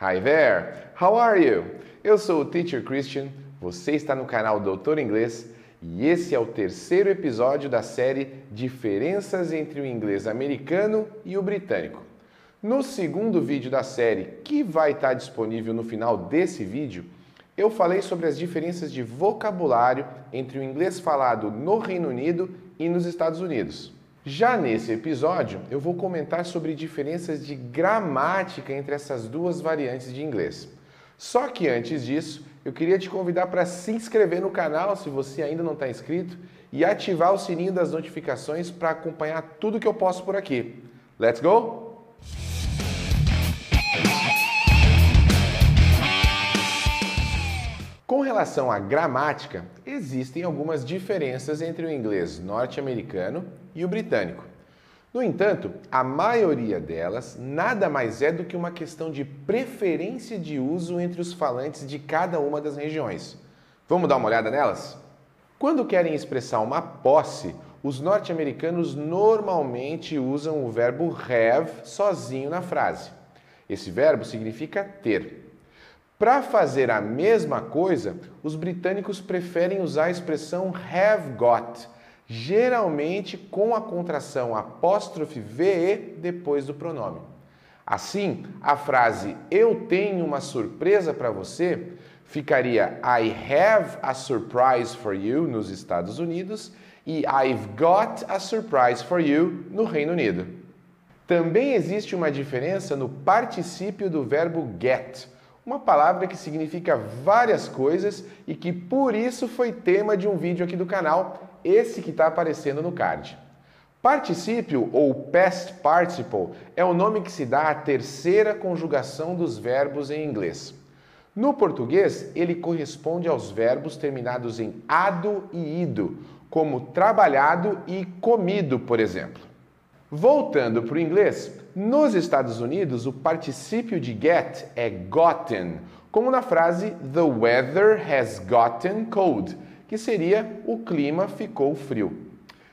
Hi there! How are you? Eu sou o Teacher Christian, você está no canal Doutor Inglês e esse é o terceiro episódio da série Diferenças entre o inglês americano e o britânico. No segundo vídeo da série, que vai estar disponível no final desse vídeo, eu falei sobre as diferenças de vocabulário entre o inglês falado no Reino Unido e nos Estados Unidos. Já nesse episódio, eu vou comentar sobre diferenças de gramática entre essas duas variantes de inglês. Só que antes disso, eu queria te convidar para se inscrever no canal se você ainda não está inscrito e ativar o sininho das notificações para acompanhar tudo que eu posto por aqui. Let's go? Com relação à gramática, existem algumas diferenças entre o inglês norte-americano e o britânico. No entanto, a maioria delas nada mais é do que uma questão de preferência de uso entre os falantes de cada uma das regiões. Vamos dar uma olhada nelas? Quando querem expressar uma posse, os norte-americanos normalmente usam o verbo have sozinho na frase. Esse verbo significa ter. Para fazer a mesma coisa, os britânicos preferem usar a expressão have got, geralmente com a contração apóstrofe VE depois do pronome. Assim, a frase eu tenho uma surpresa para você ficaria I have a surprise for you nos Estados Unidos e I've got a surprise for you no Reino Unido. Também existe uma diferença no particípio do verbo get uma palavra que significa várias coisas e que por isso foi tema de um vídeo aqui do canal, esse que está aparecendo no card. Particípio ou past participle é o nome que se dá à terceira conjugação dos verbos em inglês. No português, ele corresponde aos verbos terminados em ado e ido, como trabalhado e comido, por exemplo. Voltando para o inglês, nos Estados Unidos o particípio de get é gotten, como na frase The weather has gotten cold, que seria o clima ficou frio.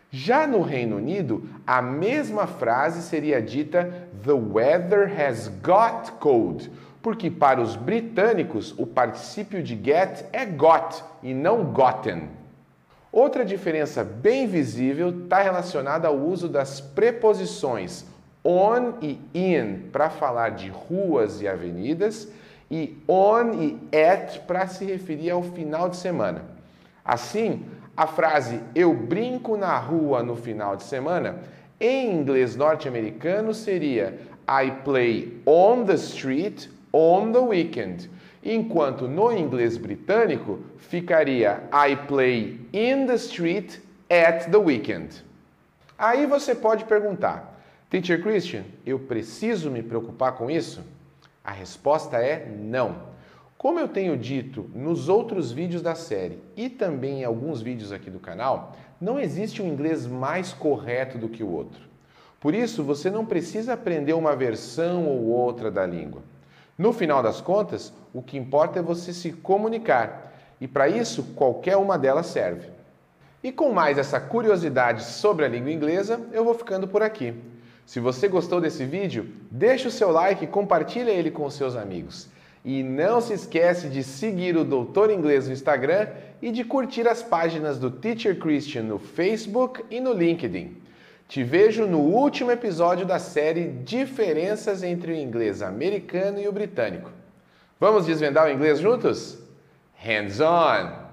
Já no Reino Unido, a mesma frase seria dita The weather has got cold, porque para os britânicos o particípio de get é got e não gotten. Outra diferença bem visível está relacionada ao uso das preposições on e in para falar de ruas e avenidas e on e at para se referir ao final de semana. Assim, a frase eu brinco na rua no final de semana em inglês norte-americano seria I play on the street on the weekend enquanto no inglês britânico ficaria I play in the street at the weekend. Aí você pode perguntar, Teacher Christian, eu preciso me preocupar com isso? A resposta é não. Como eu tenho dito nos outros vídeos da série e também em alguns vídeos aqui do canal, não existe um inglês mais correto do que o outro. Por isso, você não precisa aprender uma versão ou outra da língua. No final das contas, o que importa é você se comunicar e para isso qualquer uma delas serve. E com mais essa curiosidade sobre a língua inglesa, eu vou ficando por aqui. Se você gostou desse vídeo, deixe o seu like e compartilhe ele com seus amigos. E não se esquece de seguir o Doutor Inglês no Instagram e de curtir as páginas do Teacher Christian no Facebook e no LinkedIn. Te vejo no último episódio da série Diferenças entre o inglês americano e o britânico. Vamos desvendar o inglês juntos? Hands on!